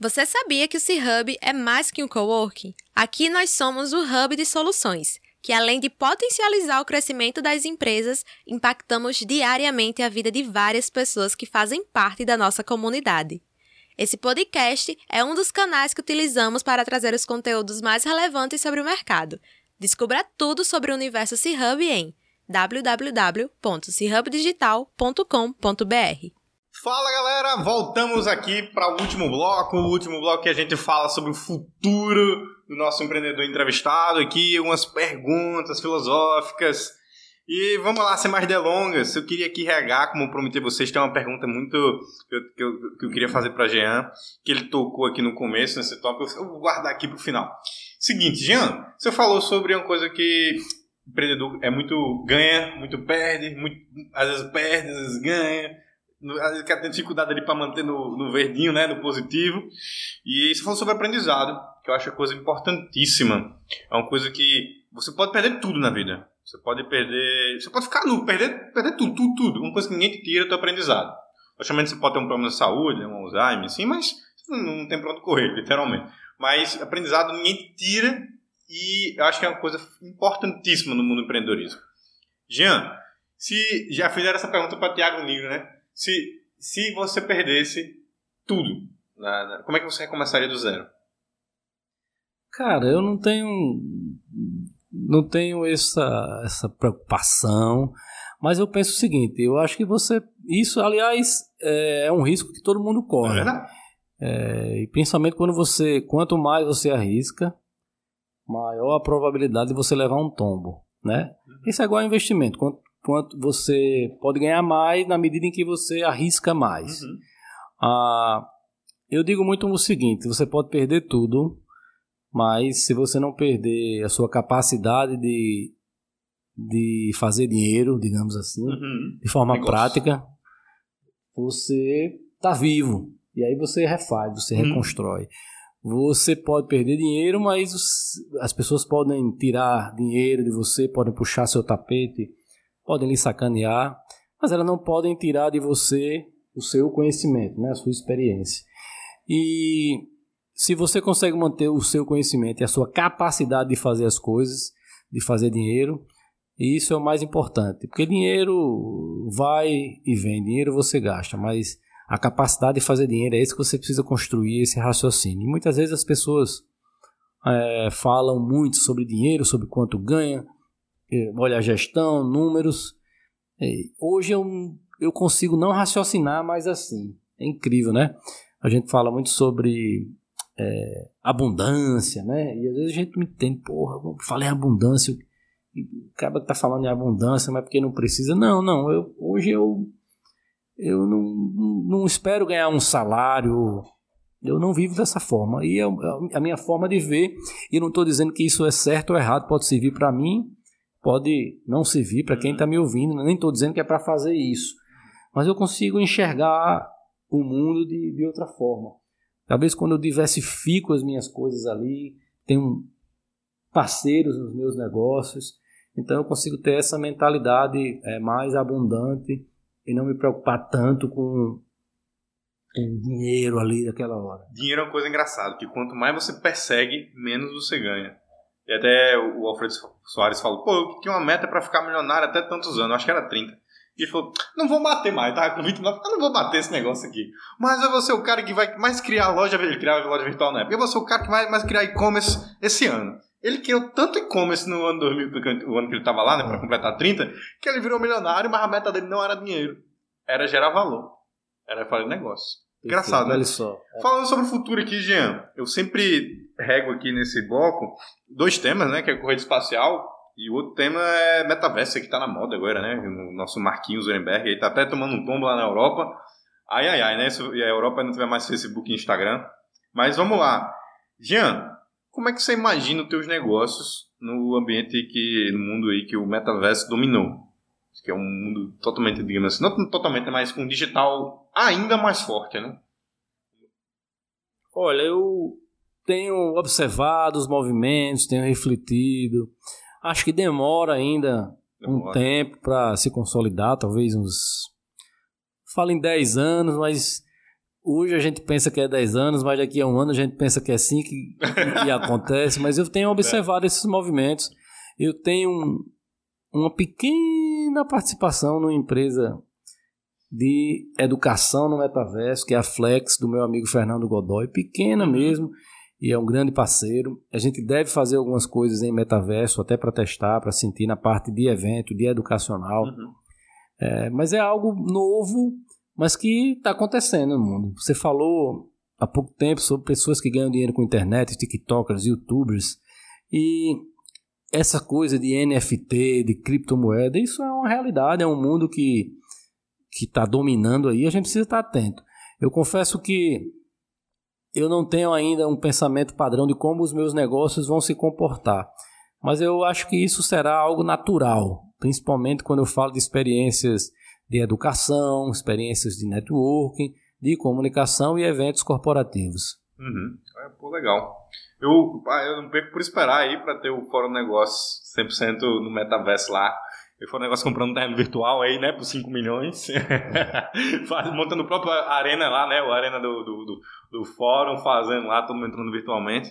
Você sabia que o C-Hub é mais que um coworking? Aqui nós somos o hub de soluções, que além de potencializar o crescimento das empresas, impactamos diariamente a vida de várias pessoas que fazem parte da nossa comunidade. Esse podcast é um dos canais que utilizamos para trazer os conteúdos mais relevantes sobre o mercado. Descubra tudo sobre o universo C-Hub em www.chubdigital.com.br. Fala galera, voltamos aqui para o último bloco, o último bloco que a gente fala sobre o futuro do nosso empreendedor entrevistado aqui, umas perguntas filosóficas. E vamos lá, sem mais delongas, eu queria aqui regar, como prometi a vocês, tem uma pergunta muito que eu, que eu, que eu queria fazer para Jean, que ele tocou aqui no começo nesse tópico, eu vou guardar aqui para o final. Seguinte, Jean, você falou sobre uma coisa que empreendedor é muito ganha, muito perde, muito, às vezes perde, às vezes ganha, quer ter dificuldade ali para manter no, no verdinho, né, no positivo. E você falou sobre aprendizado, que eu acho uma coisa importantíssima. É uma coisa que você pode perder tudo na vida. Você pode perder, você pode ficar nu, perder, perder tudo, tudo, tudo. Uma coisa que ninguém te tira é teu aprendizado. Logicamente você pode ter um problema de saúde, um Alzheimer, assim, mas não, tem pra onde correr, literalmente. Mas aprendizado ninguém te tira e eu acho que é uma coisa importantíssima no mundo do empreendedorismo. Jean, se já fizeram essa pergunta para Tiago Negro, né? Se, se você perdesse tudo, na- na- como é que você recomeçaria do zero? Cara, eu não tenho não tenho essa essa preocupação, mas eu penso o seguinte, eu acho que você isso, aliás, é, é um risco que todo mundo é corre. verdade? É, e principalmente quando você, quanto mais você arrisca, maior a probabilidade de você levar um tombo, né? Isso é igual a investimento. Quanto, quanto você pode ganhar mais na medida em que você arrisca mais. Uhum. Ah, eu digo muito o seguinte: você pode perder tudo, mas se você não perder a sua capacidade de, de fazer dinheiro, digamos assim, uhum. de forma Negócio. prática, você está vivo. E aí você refaz, você uhum. reconstrói. Você pode perder dinheiro, mas as pessoas podem tirar dinheiro de você, podem puxar seu tapete, podem lhe sacanear, mas elas não podem tirar de você o seu conhecimento, né, a sua experiência. E se você consegue manter o seu conhecimento e a sua capacidade de fazer as coisas, de fazer dinheiro, isso é o mais importante, porque dinheiro vai e vem, dinheiro você gasta, mas a capacidade de fazer dinheiro é isso que você precisa construir, esse raciocínio. E muitas vezes as pessoas é, falam muito sobre dinheiro, sobre quanto ganha, olha a gestão, números. É, hoje eu, eu consigo não raciocinar mais assim. É incrível, né? A gente fala muito sobre é, abundância, né? E às vezes a gente não entende, porra, falei abundância, acaba que tá falando em abundância, mas porque não precisa. Não, não, eu, hoje eu, eu não, não espero ganhar um salário, eu não vivo dessa forma. E é, é a minha forma de ver, e não estou dizendo que isso é certo ou errado, pode servir para mim, pode não servir para quem está me ouvindo, nem estou dizendo que é para fazer isso. Mas eu consigo enxergar o mundo de, de outra forma. Talvez quando eu diversifico as minhas coisas ali, tenho parceiros nos meus negócios, então eu consigo ter essa mentalidade é, mais abundante e não me preocupar tanto com, com dinheiro ali daquela hora. Dinheiro é uma coisa engraçada, que quanto mais você persegue, menos você ganha. E até o Alfredo Soares falou, pô, eu tinha uma meta para ficar milionário até tantos anos, acho que era 30. E ele falou, não vou bater mais, tá? Com 29, eu não vou bater esse negócio aqui. Mas eu vou ser o cara que vai mais criar loja, ele criava loja virtual na época. Eu vou ser o cara que vai mais criar e-commerce esse ano. Ele criou tanto e-commerce no ano 2000, o ano que ele estava lá, né, para completar 30, que ele virou milionário, mas a meta dele não era dinheiro. Era gerar valor. Era fazer negócio. Engraçado, né? Só. É. Falando sobre o futuro aqui, Jean, eu sempre rego aqui nesse bloco dois temas, né? Que é a corrida espacial e o outro tema é metaverso, que está na moda agora, né? O nosso Marquinhos Zuckerberg, ele tá até tomando um tombo lá na Europa. Ai, ai, ai, né? Se a Europa não tiver mais Facebook e Instagram. Mas vamos lá. Jean, como é que você imagina os teus negócios no ambiente que, no mundo aí que o metaverso dominou? Que é um mundo totalmente, digamos assim, não totalmente, mas com digital ainda mais forte, né? Olha, eu tenho observado os movimentos, tenho refletido. Acho que demora ainda demora. um tempo para se consolidar, talvez uns. Fala em 10 anos, mas hoje a gente pensa que é 10 anos, mas daqui a um ano a gente pensa que é 5 e, e acontece. Mas eu tenho observado esses movimentos. Eu tenho um, uma pequena participação numa empresa de educação no metaverso, que é a Flex, do meu amigo Fernando Godoy, pequena uhum. mesmo, e é um grande parceiro. A gente deve fazer algumas coisas em metaverso, até para testar, para sentir na parte de evento, de educacional. Uhum. É, mas é algo novo, mas que está acontecendo no mundo. Você falou há pouco tempo sobre pessoas que ganham dinheiro com internet, TikTokers, YouTubers, e essa coisa de NFT, de criptomoeda, isso é uma realidade, é um mundo que que está dominando aí, a gente precisa estar atento. Eu confesso que eu não tenho ainda um pensamento padrão de como os meus negócios vão se comportar. Mas eu acho que isso será algo natural, principalmente quando eu falo de experiências de educação, experiências de networking, de comunicação e eventos corporativos. Uhum. É, pô, legal. Eu, eu não perco por esperar aí para ter o Fórum Negócio 100% no metaverso lá. Eu for um negócio comprando um terreno virtual aí, né, por 5 milhões. montando a própria arena lá, né, a arena do, do, do, do, fórum, fazendo lá, todo mundo entrando virtualmente.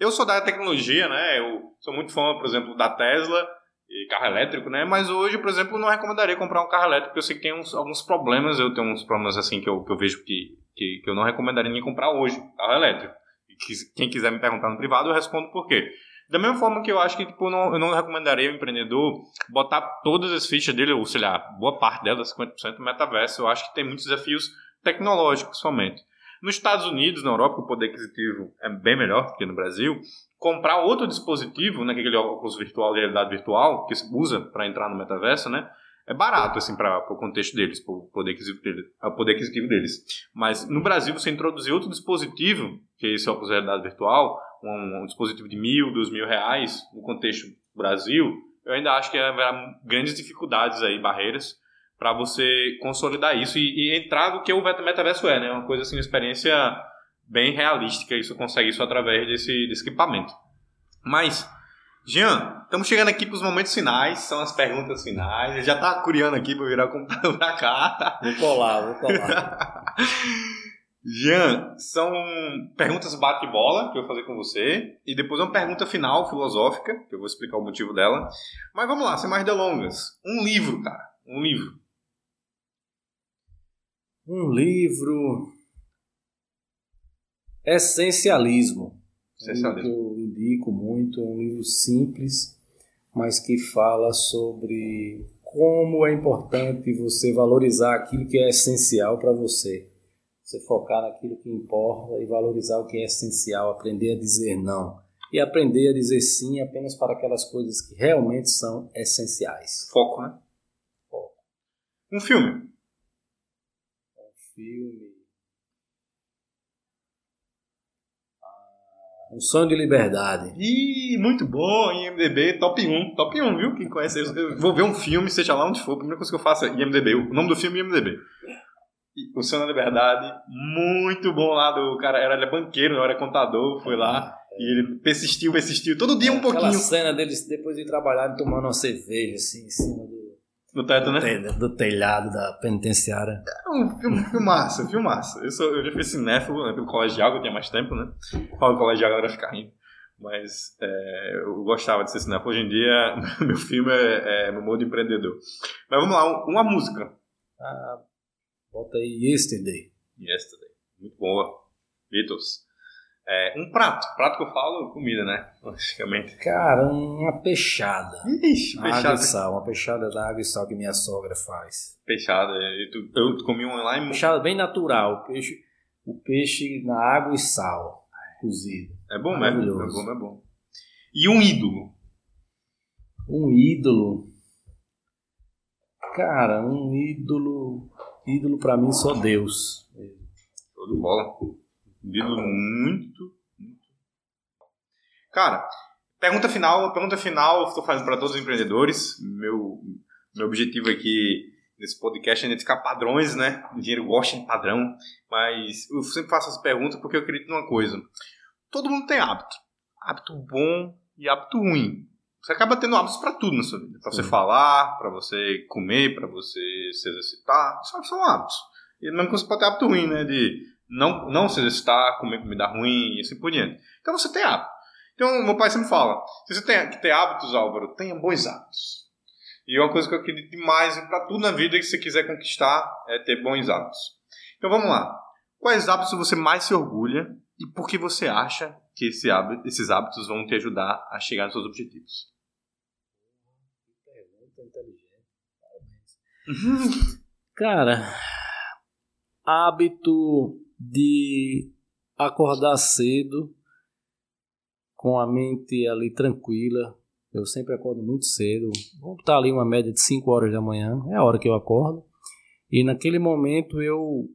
Eu sou da tecnologia, né, eu sou muito fã, por exemplo, da Tesla e carro elétrico, né, mas hoje, por exemplo, não recomendaria comprar um carro elétrico, porque eu sei que tem uns, alguns problemas, eu tenho uns problemas assim que eu, que eu vejo que, que, que eu não recomendaria ninguém comprar hoje, carro elétrico. E que, quem quiser me perguntar no privado, eu respondo por quê. Da mesma forma que eu acho que tipo, não, eu não recomendaria o empreendedor botar todas as fichas dele, ou sei lá, boa parte delas, 50% no metaverso. Eu acho que tem muitos desafios tecnológicos somente. Nos Estados Unidos, na Europa, o poder aquisitivo é bem melhor do que no Brasil. Comprar outro dispositivo, né, é aquele óculos virtual de realidade virtual, que se usa para entrar no metaverso, né, é barato, assim, para o contexto deles, para o aquisitivo deles, poder aquisitivo deles. Mas no Brasil, você introduzir outro dispositivo, que é esse óculos de realidade virtual, um, um, dispositivo de mil, dois mil reais, no contexto Brasil, eu ainda acho que haverá grandes dificuldades aí, barreiras, para você consolidar isso e, e, entrar no que o metaverso é, né? Uma coisa assim, uma experiência bem realística, isso consegue isso através desse, desse equipamento. Mas, Jean, estamos chegando aqui para os momentos finais, são as perguntas finais. Ele já está curiando aqui para virar o computador para cá. Vou colar, vou colar. Jean, são perguntas bate-bola que eu vou fazer com você e depois uma pergunta final filosófica, que eu vou explicar o motivo dela. Mas vamos lá, sem mais delongas. Um livro, cara. Um livro. Um livro. Essencialismo. Essencialismo. Um que eu indico muito, um livro simples, mas que fala sobre como é importante você valorizar aquilo que é essencial para você. Você focar naquilo que importa e valorizar o que é essencial, aprender a dizer não. E aprender a dizer sim apenas para aquelas coisas que realmente são essenciais. Foco, né? Foco. Um filme. Um filme. Ah, um sonho de liberdade. Ih, muito bom, IMDB, top 1. Top 1, viu? Quem conhece isso. Eu vou ver um filme, seja lá onde for, a primeira coisa que eu faço é IMDB. O nome do filme é IMDB. O Sonho da Liberdade, muito bom lá do cara, era, ele é banqueiro, não era contador, foi lá e ele persistiu, persistiu, todo dia um Aquela pouquinho. Aquela cena deles depois de trabalhar tomando uma cerveja assim em cima do no teto, né? Do telhado da penitenciária. É um filme, filmaço, filmaço. Eu, sou, eu já fui cinéfilo né, pelo colegial, que eu tinha mais tempo, né? Falo colegial, a galera fica rindo. Mas é, eu gostava de ser cinéfilo. Hoje em dia, meu filme é, é no modo empreendedor. Mas vamos lá, uma música. Ah, Bota aí Yesterday. Yesterday. Muito boa. Beatles. É, um prato. Prato que eu falo, comida, né? Logicamente. Cara, uma peixada. Ixi, peixada. Água e sal. Uma peixada da água e sal que minha sogra faz. Peixada. Eu comi um lá em... Peixada bem natural. O peixe, o peixe na água e sal. Cozido. É bom mesmo. É bom, é bom. E um ídolo. Um ídolo. Cara, um ídolo ídolo para mim só Deus. De bola. Ídolo muito, muito. Cara, pergunta final, pergunta final, estou fazendo para todos os empreendedores. Meu, meu objetivo aqui nesse podcast é identificar padrões, né? O dinheiro gosta de padrão, mas eu sempre faço essa pergunta porque eu acredito numa coisa. Todo mundo tem hábito. Hábito bom e hábito ruim. Você acaba tendo hábitos para tudo na sua vida. Para você falar, para você comer, para você se exercitar. Só são hábitos. E mesmo que você pode ter hábito ruim, né? De não, não se exercitar, comer comida ruim e assim por diante. Então você tem hábito. Então, meu pai sempre fala: se você tem que ter hábitos, Álvaro, tenha bons hábitos. E uma coisa que eu acredito demais para tudo na vida que você quiser conquistar é ter bons hábitos. Então vamos lá. Quais hábitos você mais se orgulha e por que você acha que esse hábito, esses hábitos vão te ajudar a chegar nos seus objetivos. Pergunta inteligente. Cara, hábito de acordar cedo com a mente ali tranquila. Eu sempre acordo muito cedo. Vamos estar ali uma média de 5 horas da manhã, é a hora que eu acordo. E naquele momento eu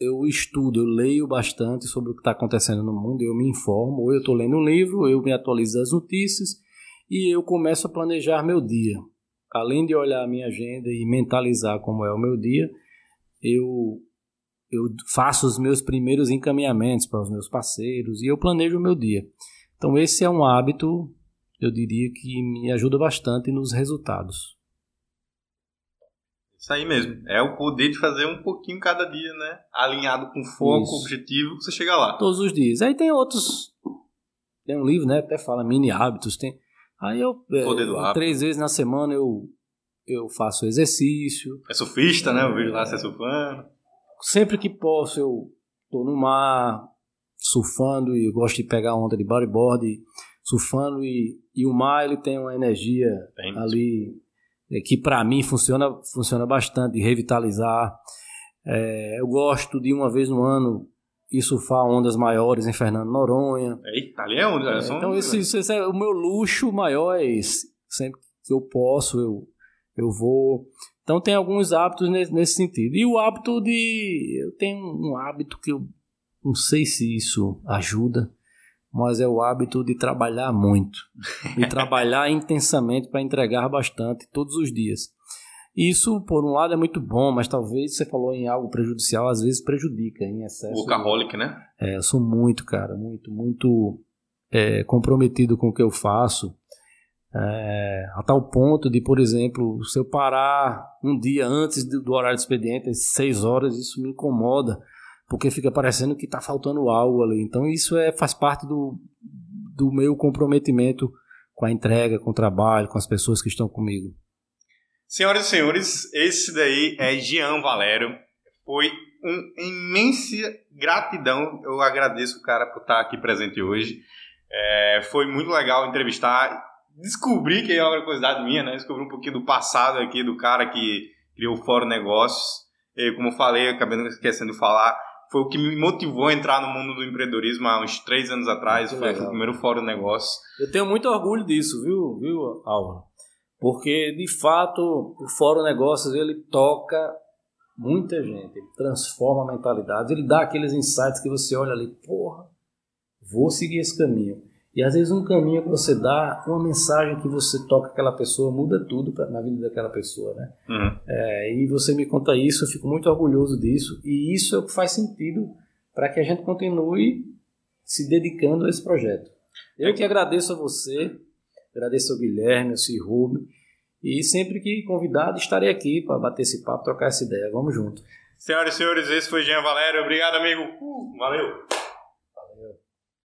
eu estudo, eu leio bastante sobre o que está acontecendo no mundo, eu me informo, ou eu estou lendo um livro, eu me atualizo das notícias e eu começo a planejar meu dia. Além de olhar a minha agenda e mentalizar como é o meu dia, eu, eu faço os meus primeiros encaminhamentos para os meus parceiros e eu planejo o meu dia. Então, esse é um hábito, eu diria, que me ajuda bastante nos resultados. Isso aí mesmo. É o poder de fazer um pouquinho cada dia, né? Alinhado com foco, Isso. objetivo, você chega lá. Todos os dias. Aí tem outros. Tem um livro, né? Até fala mini hábitos. Tem. Aí eu. Poder do hábito. Três vezes na semana eu, eu faço exercício. É surfista, né? Eu vejo lá você surfando. Sempre que posso, eu tô no mar, surfando e gosto de pegar onda de bodyboard, surfando e, e o mar ele tem uma energia ali é, que para mim funciona, funciona bastante, revitalizar. É, eu gosto de uma vez no ano ir surfar ondas maiores em Fernando Noronha. Eita, ali é onde? É, então, esse, esse é, o meu luxo maior é esse. Sempre que eu posso, eu, eu vou. Então tem alguns hábitos nesse, nesse, sentido. E o hábito de. Eu tenho um hábito que eu não sei se isso ajuda, mas é o hábito de trabalhar muito. E trabalhar intensamente para entregar bastante todos os dias. Isso, por um lado, é muito bom, mas talvez você falou em algo prejudicial, às vezes prejudica em excesso. Workaholic, né? É, eu sou muito, cara, muito, muito é, comprometido com o que eu faço. É, a tal ponto de, por exemplo, se eu parar um dia antes do horário de expediente, às seis horas, isso me incomoda, porque fica parecendo que está faltando algo ali. Então isso é, faz parte do, do meu comprometimento com a entrega, com o trabalho, com as pessoas que estão comigo. Senhoras e senhores, esse daí é Jean Valério. Foi uma imensa gratidão. Eu agradeço o cara por estar aqui presente hoje. É, foi muito legal entrevistar descobri que é uma curiosidade minha, né? Descobri um pouquinho do passado aqui do cara que criou o Fórum Negócios. E, como eu falei, acabei não esquecendo de falar, foi o que me motivou a entrar no mundo do empreendedorismo há uns três anos atrás. Foi, foi, o primeiro Fórum Negócios. Eu tenho muito orgulho disso, viu, viu, Álvaro? Porque, de fato, o Fórum Negócios, ele toca muita gente, ele transforma a mentalidade, ele dá aqueles insights que você olha ali, porra, vou seguir esse caminho. E às vezes um caminho que você dá, uma mensagem que você toca aquela pessoa, muda tudo pra, na vida daquela pessoa, né? Uhum. É, e você me conta isso, eu fico muito orgulhoso disso. E isso é o que faz sentido para que a gente continue se dedicando a esse projeto. Eu que agradeço a você, agradeço ao Guilherme, ao Cirrube, e sempre que convidado estarei aqui para bater esse papo, trocar essa ideia. Vamos junto. Senhoras e senhores, esse foi Jean Valério. Obrigado, amigo. Uh, valeu.